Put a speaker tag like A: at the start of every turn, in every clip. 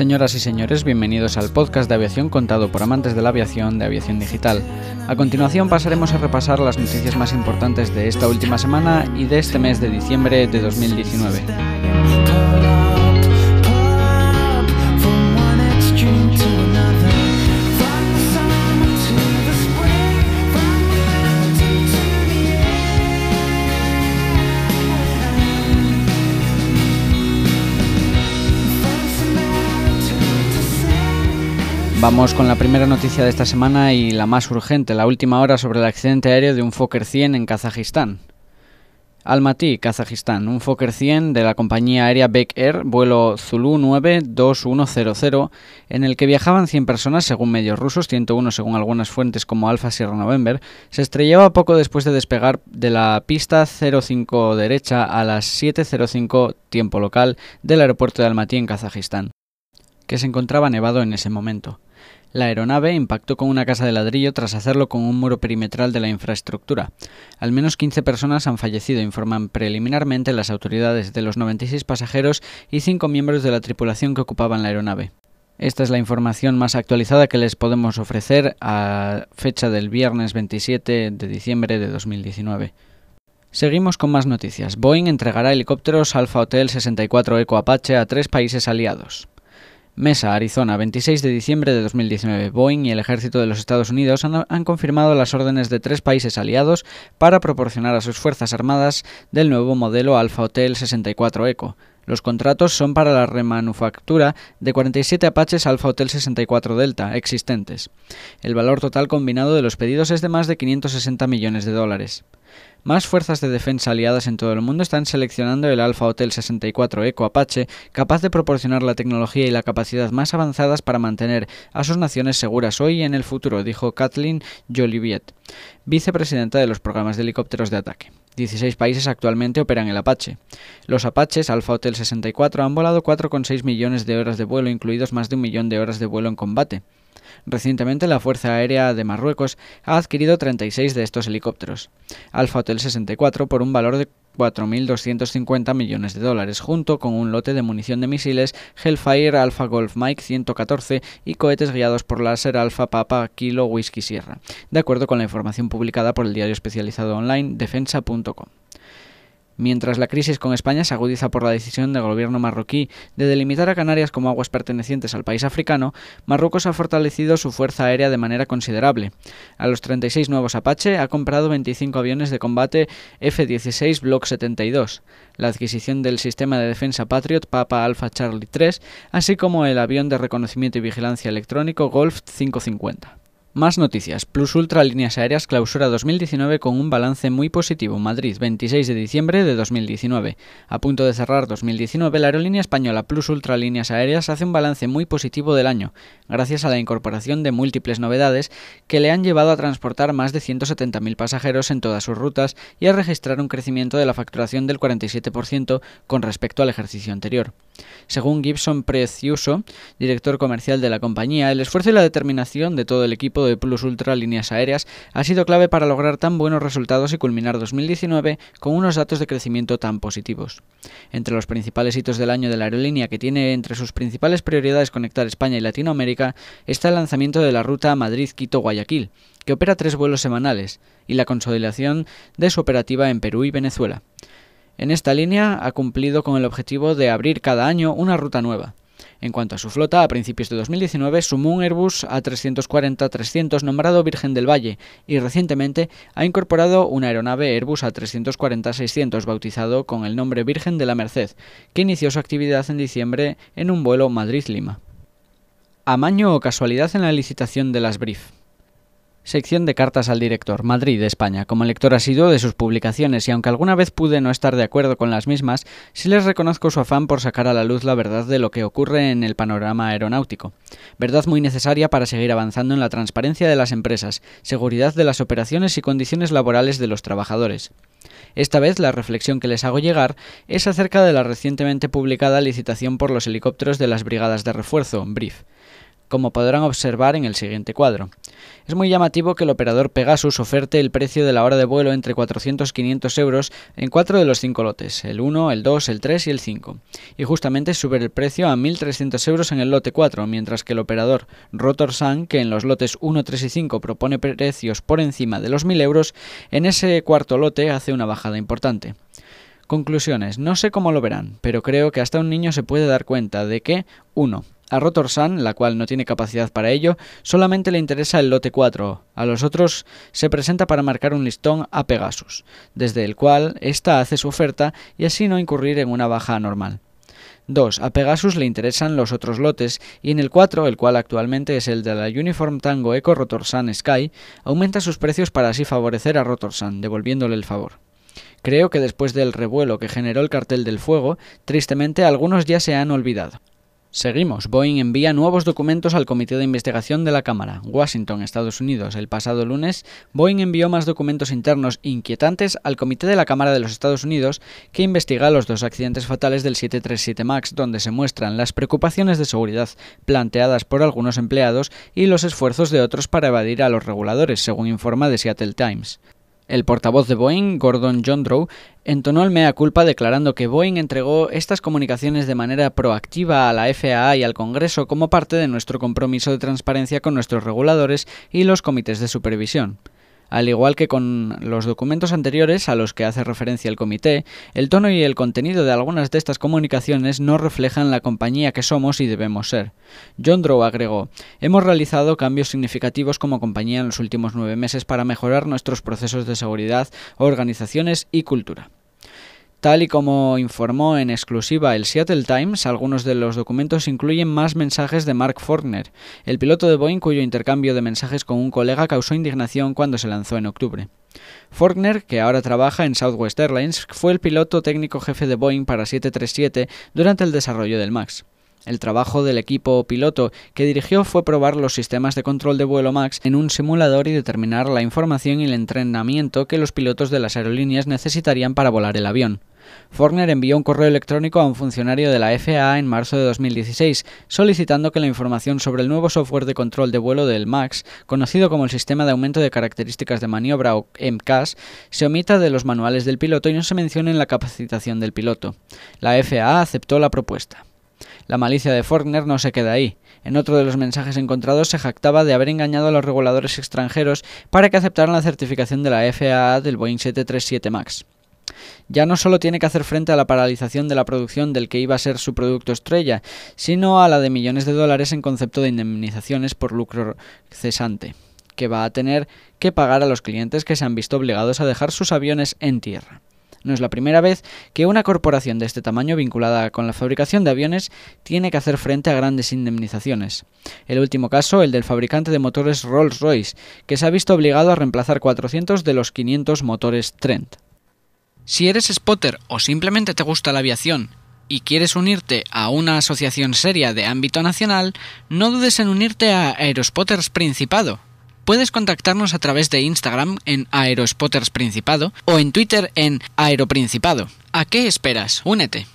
A: Señoras y señores, bienvenidos al podcast de aviación contado por amantes de la aviación de Aviación Digital. A continuación pasaremos a repasar las noticias más importantes de esta última semana y de este mes de diciembre de 2019. Vamos con la primera noticia de esta semana y la más urgente, la última hora sobre el accidente aéreo de un Fokker 100 en Kazajistán. Almaty, Kazajistán, un Fokker 100 de la compañía aérea Beck Air, vuelo Zulu 92100, en el que viajaban 100 personas según medios rusos, 101 según algunas fuentes como Alfa Sierra November, se estrellaba poco después de despegar de la pista 05 derecha a las 7.05 tiempo local del aeropuerto de Almaty en Kazajistán, que se encontraba nevado en ese momento. La aeronave impactó con una casa de ladrillo tras hacerlo con un muro perimetral de la infraestructura. Al menos 15 personas han fallecido, informan preliminarmente las autoridades de los 96 pasajeros y 5 miembros de la tripulación que ocupaban la aeronave. Esta es la información más actualizada que les podemos ofrecer a fecha del viernes 27 de diciembre de 2019. Seguimos con más noticias. Boeing entregará helicópteros Alpha Hotel 64 Eco Apache a tres países aliados. Mesa, Arizona, 26 de diciembre de 2019. Boeing y el ejército de los Estados Unidos han, confirmado las órdenes de tres países aliados para proporcionar a sus Fuerzas Armadas del nuevo modelo Alpha Hotel 64 Eco. Los contratos son para la remanufactura de 47 Apaches Alpha Hotel 64 Delta existentes. El valor total combinado de los pedidos es de más de 560 millones de dólares. Más fuerzas de defensa aliadas en todo el mundo están seleccionando el Alpha Hotel 64 Eco Apache, capaz de proporcionar la tecnología y la capacidad más avanzadas para mantener a sus naciones seguras hoy y en el futuro, dijo Kathleen Joliviet, vicepresidenta de los programas de helicópteros de ataque. 16 países actualmente operan el Apache. Los Apaches Alpha Hotel 64 han volado 4,6 millones de horas de vuelo, incluidos más de un millón de horas de vuelo en combate. Recientemente la Fuerza Aérea de Marruecos ha adquirido 36 de estos helicópteros, Alpha Hotel 64 por un valor de 4.250 millones de dólares, junto con un lote de munición de misiles Hellfire Alpha Golf Mike 114 y cohetes guiados por láser Alpha Papa Kilo Whisky Sierra, de acuerdo con la información publicada por el diario especializado online defensa.com. Mientras la crisis con España se agudiza por la decisión del gobierno marroquí de delimitar a Canarias como aguas pertenecientes al país africano, Marruecos ha fortalecido su fuerza aérea de manera considerable. A los 36 nuevos Apache ha comprado 25 aviones de combate F-16 Block 72, la adquisición del sistema de defensa Patriot Papa Alpha Charlie 3, así como el avión de reconocimiento y vigilancia electrónico Golf 550. Más noticias. Plus Ultra Líneas Aéreas clausura 2019 con un balance muy positivo. Madrid, 26 de diciembre de 2019. A punto de cerrar 2019, la aerolínea española Plus Ultra Líneas Aéreas hace un balance muy positivo del año, gracias a la incorporación de múltiples novedades que le han llevado a transportar más de 170.000 pasajeros en todas sus rutas y a registrar un crecimiento de la facturación del 47% con respecto al ejercicio anterior. Según Gibson Precioso, director comercial de la compañía, el esfuerzo y la determinación de todo el equipo de Plus Ultra Líneas Aéreas ha sido clave para lograr tan buenos resultados y culminar 2019 con unos datos de crecimiento tan positivos. Entre los principales hitos del año de la aerolínea, que tiene entre sus principales prioridades conectar España y Latinoamérica, está el lanzamiento de la ruta Madrid-Quito-Guayaquil, que opera tres vuelos semanales, y la consolidación de su operativa en Perú y Venezuela. En esta línea ha cumplido con el objetivo de abrir cada año una ruta nueva. En cuanto a su flota, a principios de 2019 sumó un Airbus A340-300 nombrado Virgen del Valle y recientemente ha incorporado una aeronave Airbus A340-600 bautizado con el nombre Virgen de la Merced, que inició su actividad en diciembre en un vuelo Madrid-Lima. Amaño o casualidad en la licitación de las Brief. Sección de cartas al director, Madrid, España. Como lector asiduo de sus publicaciones y aunque alguna vez pude no estar de acuerdo con las mismas, sí les reconozco su afán por sacar a la luz la verdad de lo que ocurre en el panorama aeronáutico. Verdad muy necesaria para seguir avanzando en la transparencia de las empresas, seguridad de las operaciones y condiciones laborales de los trabajadores. Esta vez la reflexión que les hago llegar es acerca de la recientemente publicada licitación por los helicópteros de las Brigadas de Refuerzo, BRIF como podrán observar en el siguiente cuadro. Es muy llamativo que el operador Pegasus oferte el precio de la hora de vuelo entre 400 y 500 euros en cuatro de los cinco lotes, el 1, el 2, el 3 y el 5, y justamente sube el precio a 1.300 euros en el lote 4, mientras que el operador Rotorsan, que en los lotes 1, 3 y 5 propone precios por encima de los 1.000 euros, en ese cuarto lote hace una bajada importante. Conclusiones. No sé cómo lo verán, pero creo que hasta un niño se puede dar cuenta de que 1. A Rotorsan, la cual no tiene capacidad para ello, solamente le interesa el lote 4. A los otros se presenta para marcar un listón a Pegasus, desde el cual ésta hace su oferta y así no incurrir en una baja anormal. 2. A Pegasus le interesan los otros lotes y en el 4, el cual actualmente es el de la Uniform Tango Eco Rotorsan Sky, aumenta sus precios para así favorecer a Rotorsan, devolviéndole el favor. Creo que después del revuelo que generó el cartel del fuego, tristemente algunos ya se han olvidado. Seguimos. Boeing envía nuevos documentos al Comité de Investigación de la Cámara. Washington, Estados Unidos. El pasado lunes, Boeing envió más documentos internos inquietantes al Comité de la Cámara de los Estados Unidos que investiga los dos accidentes fatales del 737 MAX, donde se muestran las preocupaciones de seguridad planteadas por algunos empleados y los esfuerzos de otros para evadir a los reguladores, según informa The Seattle Times. El portavoz de Boeing, Gordon Jondrow, entonó el mea culpa declarando que Boeing entregó estas comunicaciones de manera proactiva a la FAA y al Congreso como parte de nuestro compromiso de transparencia con nuestros reguladores y los comités de supervisión. Al igual que con los documentos anteriores a los que hace referencia el comité, el tono y el contenido de algunas de estas comunicaciones no reflejan la compañía que somos y debemos ser. John Drow agregó, hemos realizado cambios significativos como compañía en los últimos nueve meses para mejorar nuestros procesos de seguridad, organizaciones y cultura. Tal y como informó en exclusiva el Seattle Times, algunos de los documentos incluyen más mensajes de Mark Fortner, el piloto de Boeing cuyo intercambio de mensajes con un colega causó indignación cuando se lanzó en octubre. Fortner, que ahora trabaja en Southwest Airlines, fue el piloto técnico jefe de Boeing para 737 durante el desarrollo del MAX. El trabajo del equipo piloto que dirigió fue probar los sistemas de control de vuelo MAX en un simulador y determinar la información y el entrenamiento que los pilotos de las aerolíneas necesitarían para volar el avión. Forner envió un correo electrónico a un funcionario de la FAA en marzo de 2016 solicitando que la información sobre el nuevo software de control de vuelo del MAX, conocido como el Sistema de Aumento de Características de Maniobra o MCAS, se omita de los manuales del piloto y no se mencione en la capacitación del piloto. La FAA aceptó la propuesta. La malicia de Fortner no se queda ahí. En otro de los mensajes encontrados se jactaba de haber engañado a los reguladores extranjeros para que aceptaran la certificación de la FAA del Boeing 737 MAX. Ya no solo tiene que hacer frente a la paralización de la producción del que iba a ser su producto estrella, sino a la de millones de dólares en concepto de indemnizaciones por lucro cesante, que va a tener que pagar a los clientes que se han visto obligados a dejar sus aviones en tierra. No es la primera vez que una corporación de este tamaño vinculada con la fabricación de aviones tiene que hacer frente a grandes indemnizaciones. El último caso, el del fabricante de motores Rolls-Royce, que se ha visto obligado a reemplazar 400 de los 500 motores Trent. Si eres spotter o simplemente te gusta la aviación y quieres unirte a una asociación seria de ámbito nacional, no dudes en unirte a Aerospotters Principado Puedes contactarnos a través de Instagram en Aerospotters Principado o en Twitter en Aeroprincipado. ¿A qué esperas? Únete.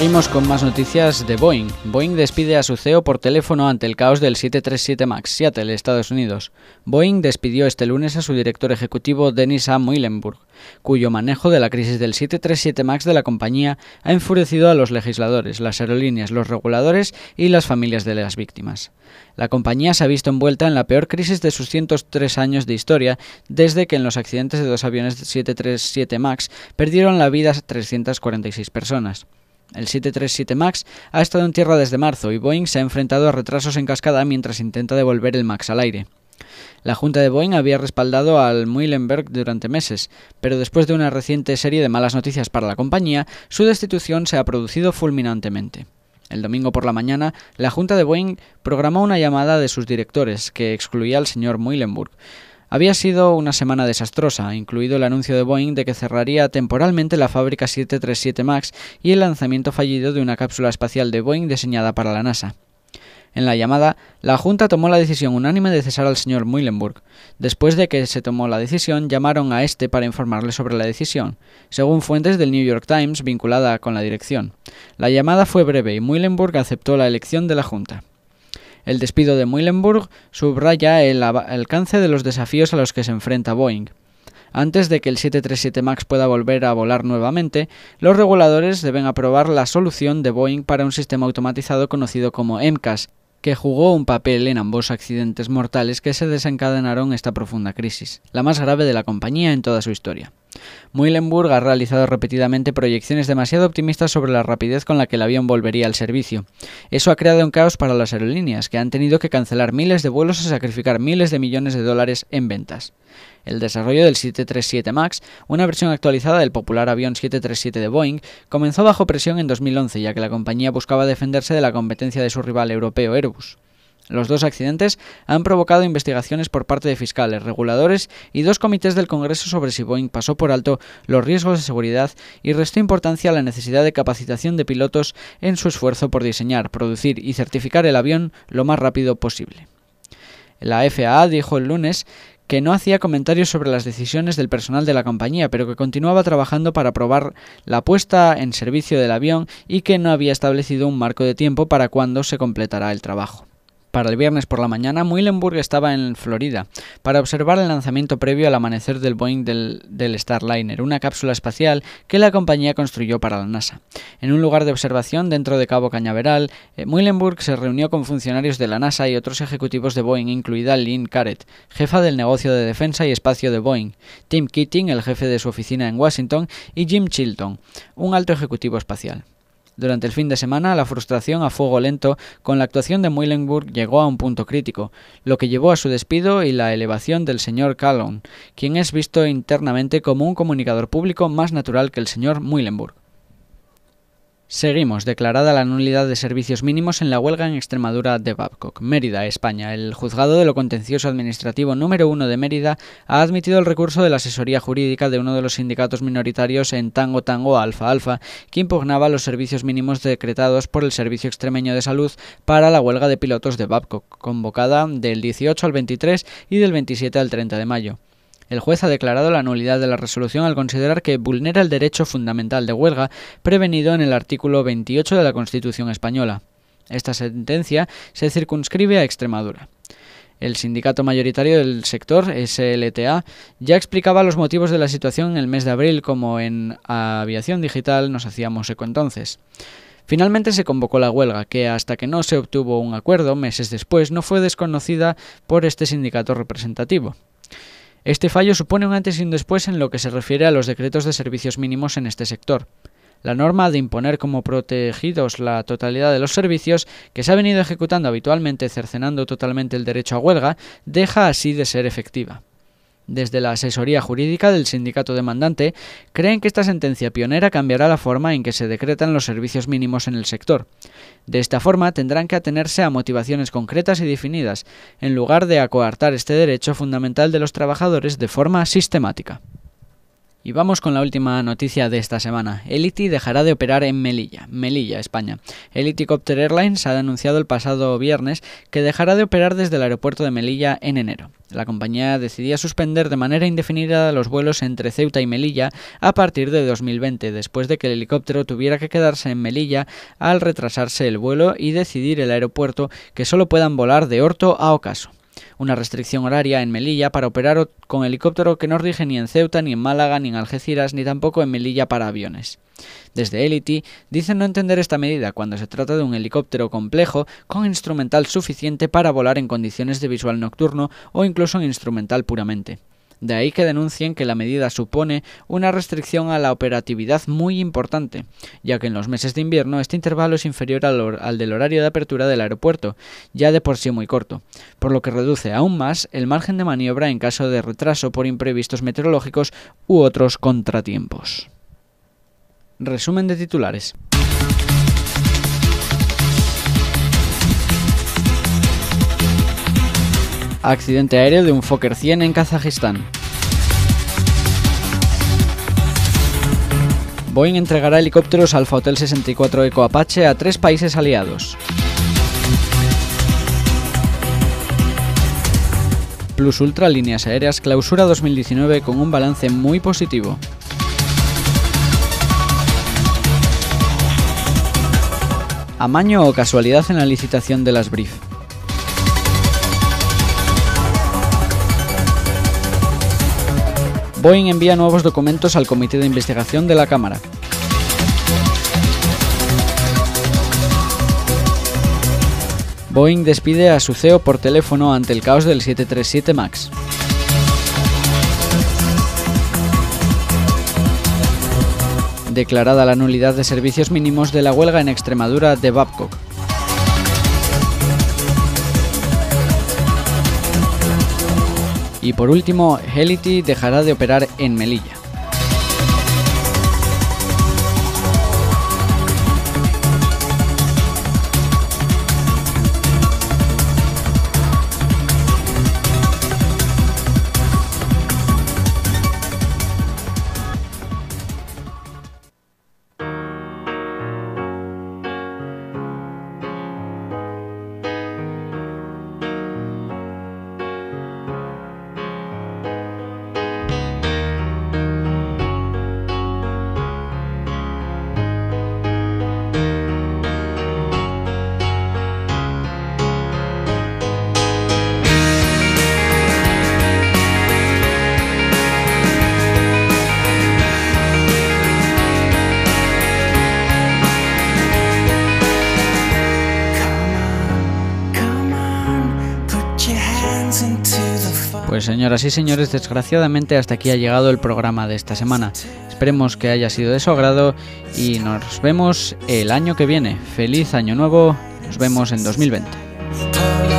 A: Seguimos con más noticias de Boeing. Boeing despide a su CEO por teléfono ante el caos del 737 MAX, Seattle, Estados Unidos. Boeing despidió este lunes a su director ejecutivo Dennis A. Muilenburg, cuyo manejo de la crisis del 737 MAX de la compañía ha enfurecido a los legisladores, las aerolíneas, los reguladores y las familias de las víctimas. La compañía se ha visto envuelta en la peor crisis de sus 103 años de historia desde que en los accidentes de dos aviones 737 MAX perdieron la vida 346 personas. El 737 MAX ha estado en tierra desde marzo y Boeing se ha enfrentado a retrasos en cascada mientras intenta devolver el MAX al aire. La Junta de Boeing había respaldado al Muhlenberg durante meses, pero después de una reciente serie de malas noticias para la compañía, su destitución se ha producido fulminantemente. El domingo por la mañana, la Junta de Boeing programó una llamada de sus directores que excluía al señor Muhlenberg. Había sido una semana desastrosa, incluido el anuncio de Boeing de que cerraría temporalmente la fábrica 737 MAX y el lanzamiento fallido de una cápsula espacial de Boeing diseñada para la NASA. En la llamada, la Junta tomó la decisión unánime de cesar al señor Muhlenberg. Después de que se tomó la decisión, llamaron a este para informarle sobre la decisión, según fuentes del New York Times vinculada con la dirección. La llamada fue breve y Muhlenberg aceptó la elección de la Junta. El despido de Muhlenberg subraya el alcance de los desafíos a los que se enfrenta Boeing. Antes de que el 737 MAX pueda volver a volar nuevamente, los reguladores deben aprobar la solución de Boeing para un sistema automatizado conocido como MCAS, que jugó un papel en ambos accidentes mortales que se desencadenaron esta profunda crisis, la más grave de la compañía en toda su historia. Muhlenberg ha realizado repetidamente proyecciones demasiado optimistas sobre la rapidez con la que el avión volvería al servicio. Eso ha creado un caos para las aerolíneas, que han tenido que cancelar miles de vuelos y sacrificar miles de millones de dólares en ventas. El desarrollo del 737 MAX, una versión actualizada del popular avión 737 de Boeing, comenzó bajo presión en 2011, ya que la compañía buscaba defenderse de la competencia de su rival europeo Airbus. Los dos accidentes han provocado investigaciones por parte de fiscales, reguladores y dos comités del Congreso sobre si Boeing pasó por alto los riesgos de seguridad y restó importancia a la necesidad de capacitación de pilotos en su esfuerzo por diseñar, producir y certificar el avión lo más rápido posible. La FAA dijo el lunes que no hacía comentarios sobre las decisiones del personal de la compañía, pero que continuaba trabajando para probar la puesta en servicio del avión y que no había establecido un marco de tiempo para cuándo se completará el trabajo. Para el viernes por la mañana, Muhlenberg estaba en Florida para observar el lanzamiento previo al amanecer del Boeing del, Starliner, una cápsula espacial que la compañía construyó para la NASA. En un lugar de observación dentro de Cabo Cañaveral, eh, Muhlenberg se reunió con funcionarios de la NASA y otros ejecutivos de Boeing, incluida Lynn Carrett, jefa del negocio de defensa y espacio de Boeing, Tim Keating, el jefe de su oficina en Washington, y Jim Chilton, un alto ejecutivo espacial. Durante el fin de semana, la frustración a fuego lento con la actuación de Muhlenberg llegó a un punto crítico, lo que llevó a su despido y la elevación del señor Callon, quien es visto internamente como un comunicador público más natural que el señor Muhlenberg. Seguimos, declarada la nulidad de servicios mínimos en la huelga en Extremadura de Babcock, Mérida, España. El juzgado de lo contencioso administrativo número uno de Mérida ha admitido el recurso de la asesoría jurídica de uno de los sindicatos minoritarios en Tango Tango Alfa Alfa, que impugnaba los servicios mínimos decretados por el Servicio Extremeño de Salud para la huelga de pilotos de Babcock, convocada del 18 al 23 y del 27 al 30 de mayo. El juez ha declarado la nulidad de la resolución al considerar que vulnera el derecho fundamental de huelga prevenido en el artículo 28 de la Constitución española. Esta sentencia se circunscribe a Extremadura. El sindicato mayoritario del sector, SLTA, ya explicaba los motivos de la situación en el mes de abril, como en Aviación Digital nos hacíamos eco entonces. Finalmente se convocó la huelga, que hasta que no se obtuvo un acuerdo meses después no fue desconocida por este sindicato representativo. Este fallo supone un antes y un después en lo que se refiere a los decretos de servicios mínimos en este sector. La norma de imponer como protegidos la totalidad de los servicios, que se ha venido ejecutando habitualmente cercenando totalmente el derecho a huelga, deja así de ser efectiva. Desde la asesoría jurídica del sindicato demandante, creen que esta sentencia pionera cambiará la forma en que se decretan los servicios mínimos en el sector. De esta forma tendrán que atenerse a motivaciones concretas y definidas, en lugar de acoartar este derecho fundamental de los trabajadores de forma sistemática. Y vamos con la última noticia de esta semana. Elity dejará de operar en Melilla, Melilla, España. Elity Copter Airlines ha anunciado el pasado viernes que dejará de operar desde el aeropuerto de Melilla en enero. La compañía decidía suspender de manera indefinida los vuelos entre Ceuta y Melilla a partir de 2020, después de que el helicóptero tuviera que quedarse en Melilla al retrasarse el vuelo y decidir el aeropuerto que solo puedan volar de Horto a Ocaso una restricción horaria en Melilla para operar con helicóptero que no rige ni en Ceuta, ni en Málaga, ni en Algeciras, ni tampoco en Melilla para aviones. Desde Elity dicen no entender esta medida cuando se trata de un helicóptero complejo con instrumental suficiente para volar en condiciones de visual nocturno o incluso en instrumental puramente. De ahí que denuncien que la medida supone una restricción a la operatividad muy importante, ya que en los meses de invierno este intervalo es inferior al, del horario de apertura del aeropuerto, ya de por sí muy corto, por lo que reduce aún más el margen de maniobra en caso de retraso por imprevistos meteorológicos u otros contratiempos. Resumen de titulares. Accidente aéreo de un Fokker 100 en Kazajistán. Boeing entregará helicópteros Alfa Hotel 64 Eco Apache a tres países aliados. Plus Ultra Líneas Aéreas clausura 2019 con un balance muy positivo. Amaño o casualidad en la licitación de las Brief. Boeing envía nuevos documentos al Comité de Investigación de la Cámara. Boeing despide a su CEO por teléfono ante el caos del 737 MAX. Declarada la nulidad de servicios mínimos de la huelga en Extremadura de Babcock. Y por último, Helity dejará de operar en Melilla. Pues señoras y señores, desgraciadamente hasta aquí ha llegado el programa de esta semana. Esperemos que haya sido de su agrado y nos vemos el año que viene. Feliz año nuevo, nos vemos en 2020.